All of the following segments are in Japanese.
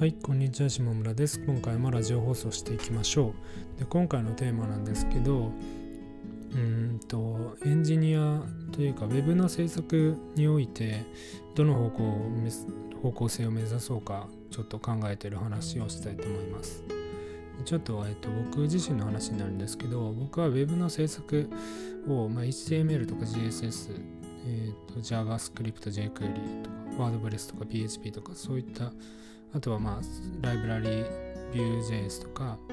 はい、こんにちは、下村です。今回もラジオ放送していきましょう。で今回のテーマなんですけど、うんと、エンジニアというか、ウェブの制作において、どの方向を方向性を目指そうか、ちょっと考えている話をしたいと思います。ちょっと,、えっと僕自身の話になるんですけど、僕は Web の制作を、まあ、HTML とか CSS、えー、と JavaScript、jQuery とか WordPress とか PHP とかそういったあとはまあライブラリー Vue.js とか、え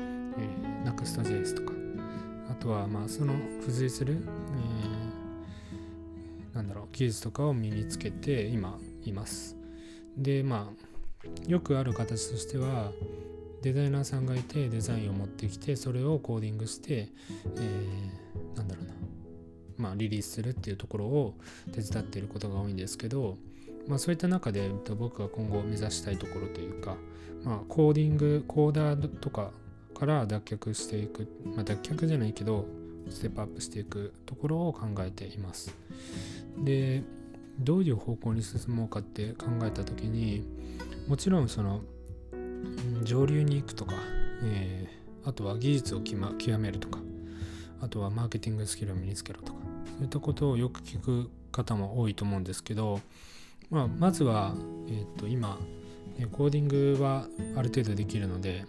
ー、Next.js とかあとはまあその付随する、えーなんだろう技術とかを身につけて今います。でまあよくある形としてはデザイナーさんがいてデザインを持ってきてそれをコーディングして、えーなんだろうなまあリリースするっていうところを手伝っていることが多いんですけどまあそういった中で僕が今後目指したいところというかまあコーディングコーダーとかから脱却していく、まあ、脱却じゃないけどステップアップしていくところを考えています。でどういう方向に進もうかって考えた時にもちろんその上流に行くとか、えーあとは技術をま極めるとかあとはマーケティングスキルを身につけろとかそういったことをよく聞く方も多いと思うんですけど、まあ、まずは、えー、と今コーディングはある程度できるので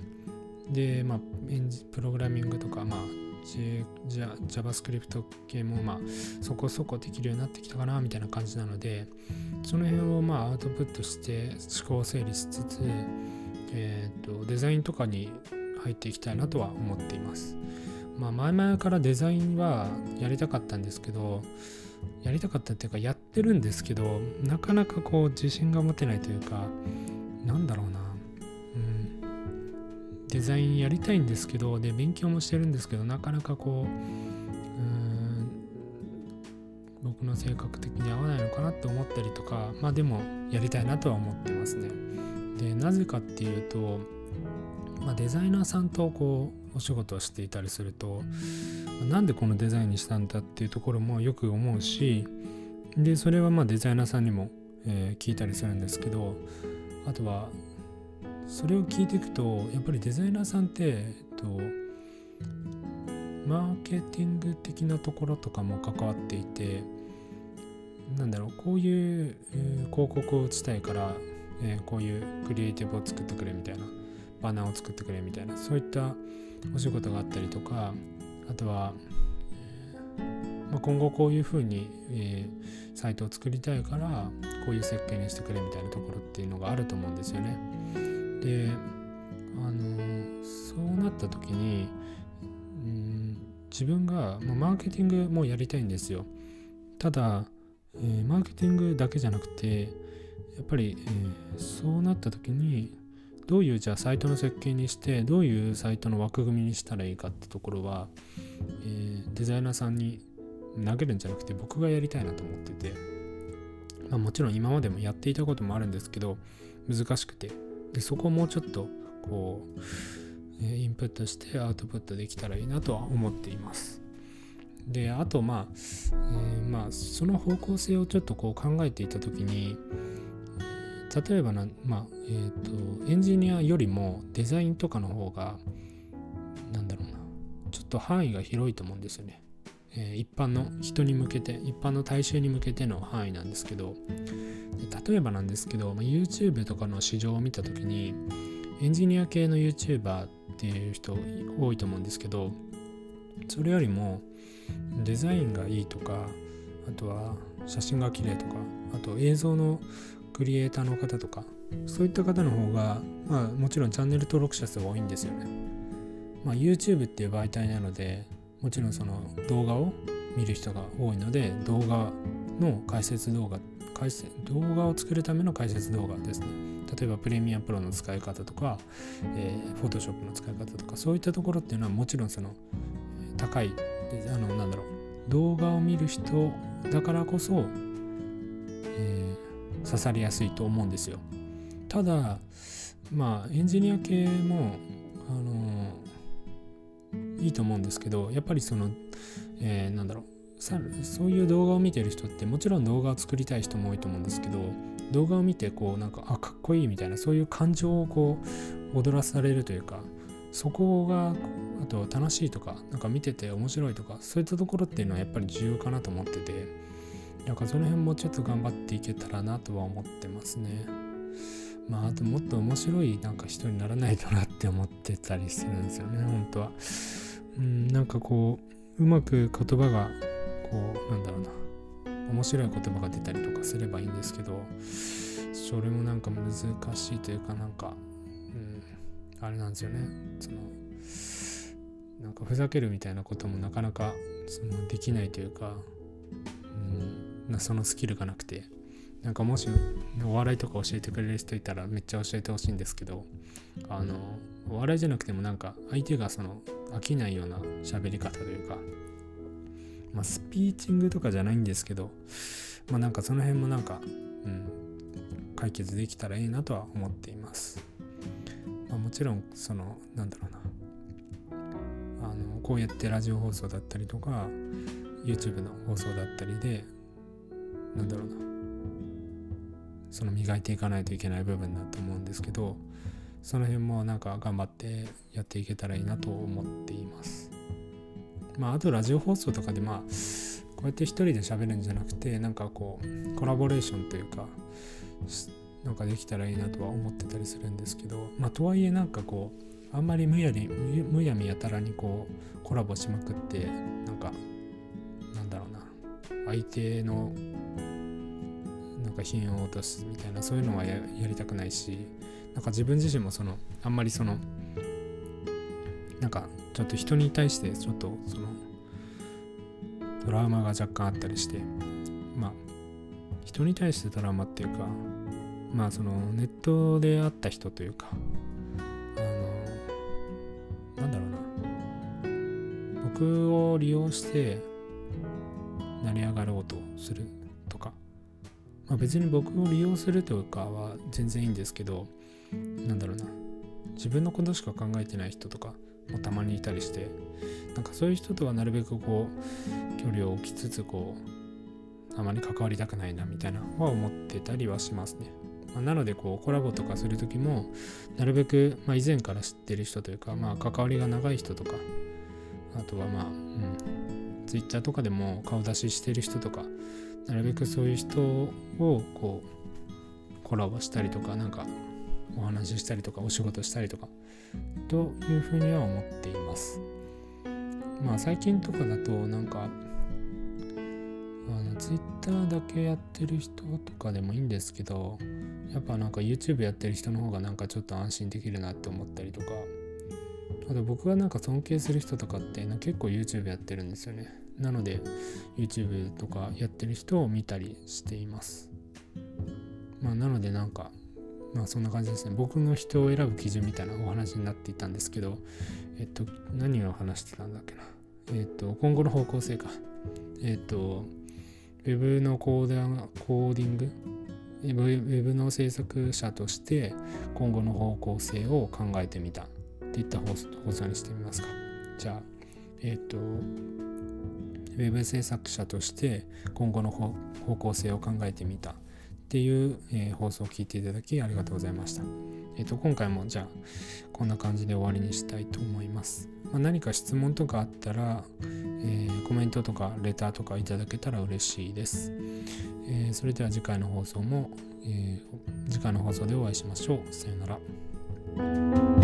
で、まあ、プログラミングとか、まあ、J、JavaScript 系も、まあ、そこそこできるようになってきたかなみたいな感じなのでその辺をまあアウトプットして思考整理しつつ、えー、とデザインとかに入っていきたいなとは思っています。まあ、前々からデザインはやりたかったんですけどやりたかったっていうかやってるんですけどなかなかこう自信が持てないというかなんだろうな、うん、デザインやりたいんですけどで勉強もしてるんですけどなかなかこううん僕の性格的に合わないのかなって思ったりとかまあでもやりたいなとは思ってますね。でなぜかっていうと、まあ、デザイナーさんとこうお仕事をしていたりするとなんでこのデザインにしたんだっていうところもよく思うしでそれはまあデザイナーさんにも、えー聞いたりするんですけどあとはそれを聞いていくとやっぱりデザイナーさんって、えっと、マーケティング的なところとかも関わっていてなんだろうこういう、えー広告を打ちたいから、えーこういうクリエイティブを作ってくれみたいな。バナーを作ってくれみたいなそういったお仕事があったりとかあとは、えまあ、今後こういうふうに、えーサイトを作りたいからこういう設計にしてくれみたいなところっていうのがあると思うんですよね。であのそうなった時にうん自分が、まあ、マーケティングもやりたいんですよ。ただ、えーマーケティングだけじゃなくてやっぱり、えーそうなった時にどういうじゃあサイトの設計にしてどういうサイトの枠組みにしたらいいかってところは、えーデザイナーさんに投げるんじゃなくて僕がやりたいなと思ってて、まあ、もちろん今までもやっていたこともあるんですけど難しくて。でそこをもうちょっとこう、えインプットしてアウトプットできたらいいなとは思っています。であとまあ、えーまあその方向性をちょっとこう考えていた時に例えばな、まあえー、とエンジニアよりもデザインとかの方がなんだろうなちょっと範囲が広いと思うんですよね、えー一般の人に向けて一般の大衆に向けての範囲なんですけど。例えばなんですけど、まあ、YouTube とかの市場を見た時にエンジニア系の YouTuber っていう人多いと思うんですけどそれよりもデザインがいいとかあとは写真が綺麗とかあと映像のクリエイターの方とかそういった方の方が、まあ、もちろんチャンネル登録者数が多いんですよね。まあ、YouTube っていう媒体なのでもちろんその動画を見る人が多いので動画の解説動画解説動画を作るための解説動画ですね例えばプレミアプロの使い方とか、えー、Photoshop の使い方とかそういったところっていうのはもちろんそのえ高いあのなんだろう動画を見る人だからこそ、えー刺さりやすいと思うんですよ。ただまあエンジニア系もあのいいと思うんですけどやっぱりその、えーなんだろうそういう動画を見てる人ってもちろん動画を作りたい人も多いと思うんですけど動画を見てこうなんかあかっこいいみたいなそういう感情をこう踊らされるというかそこがあと楽しいとかなんか見てて面白いとかそういったところっていうのはやっぱり重要かなと思っててなんかその辺もちょっと頑張っていけたらなとは思ってますね。まああともっと面白いなんか人にならないとなって思ってたりするんですよね本当は。うんなんかこううまく言葉がこうなんだろうな。面白い言葉が出たりとかすればいいんですけどそれもなんか難しいというかなんか、うん、あれなんですよね。そのなんかふざけるみたいなこともなかなかそのできないというか、うん、そのスキルがなくてなんかもしお笑いとか教えてくれる人いたらめっちゃ教えてほしいんですけどあのお笑いじゃなくてもなんか相手がその飽きないような喋り方というかまあ、スピーチングとかじゃないんですけど、まあなんかその辺もなんか、うん、解決できたらいいなとは思っています。まあ、もちろん、その、なんだろうな、あの、こうやってラジオ放送だったりとか、YouTube の放送だったりで、なんだろうな、その磨いていかないといけない部分だと思うんですけど、その辺もなんか頑張ってやっていけたらいいなと思っています。まあ、あとラジオ放送とかでまあこうやって一人で喋るんじゃなくてなんかこうコラボレーションというかなんかできたらいいなとは思ってたりするんですけどまあとはいえなんかこうあんまりむやりむやみやたらにこうコラボしまくってなんかなんだろうな相手のか品を落とすみたいなそういうのはやりたくないしなんか自分自身もそのあんまりそのなんかちょっと人に対してちょっとそのトラウマが若干あったりしてまあ人に対してトラウマっていうかまあそのネットで会った人というかあのなんだろうな。僕を利用して成り上がろうとするまあ別に僕を利用するとかは全然いいんですけどなんだろうな自分のことしか考えてない人とかもたまにいたりしてなんかそういう人とはなるべくこう距離を置きつつこうあまり関わりたくないなみたいなは思ってたりはしますね。まあ、なのでこうコラボとかする時もなるべく、まあ、以前から知ってる人というか、まあ、関わりが長い人とかあとはまあ、うん、Twitter とかでも顔出ししてる人とかなるべくそういう人をこうコラボしたりとかなんかお話ししたりとかお仕事したりとかというふうには思っています。まあ最近とかだとなんかあの Twitter だけやってる人とかでもいいんですけどやっぱなんか YouTube やってる人の方がなんかちょっと安心できるなって思ったりとかあと僕がなんか尊敬する人とかって結構 YouTube やってるんですよね。なので YouTube とかやってる人を見たりしていますまあなのでなんかまあそんな感じですね。僕の人を選ぶ基準みたいなお話になっていたんですけど、えっと、何を話してたんだっけな。えっと、今後の方向性か。えっと、ウェブのコーダコーディング、ウェブの制作者として今後の方向性を考えてみたっていった放送にしてみますか。じゃあ、えっと、ウェブ制作者として今後の方向性を考えてみた。っていう、えー、放送を聞いていただきありがとうございました。えっ、ー、と、今回もじゃあ、こんな感じで終わりにしたいと思います。まあ、何か質問とかあったら、えー、コメントとかレターとかいただけたら嬉しいです。えそれでは次回の放送も、え次回の放送でお会いしましょう。さよなら。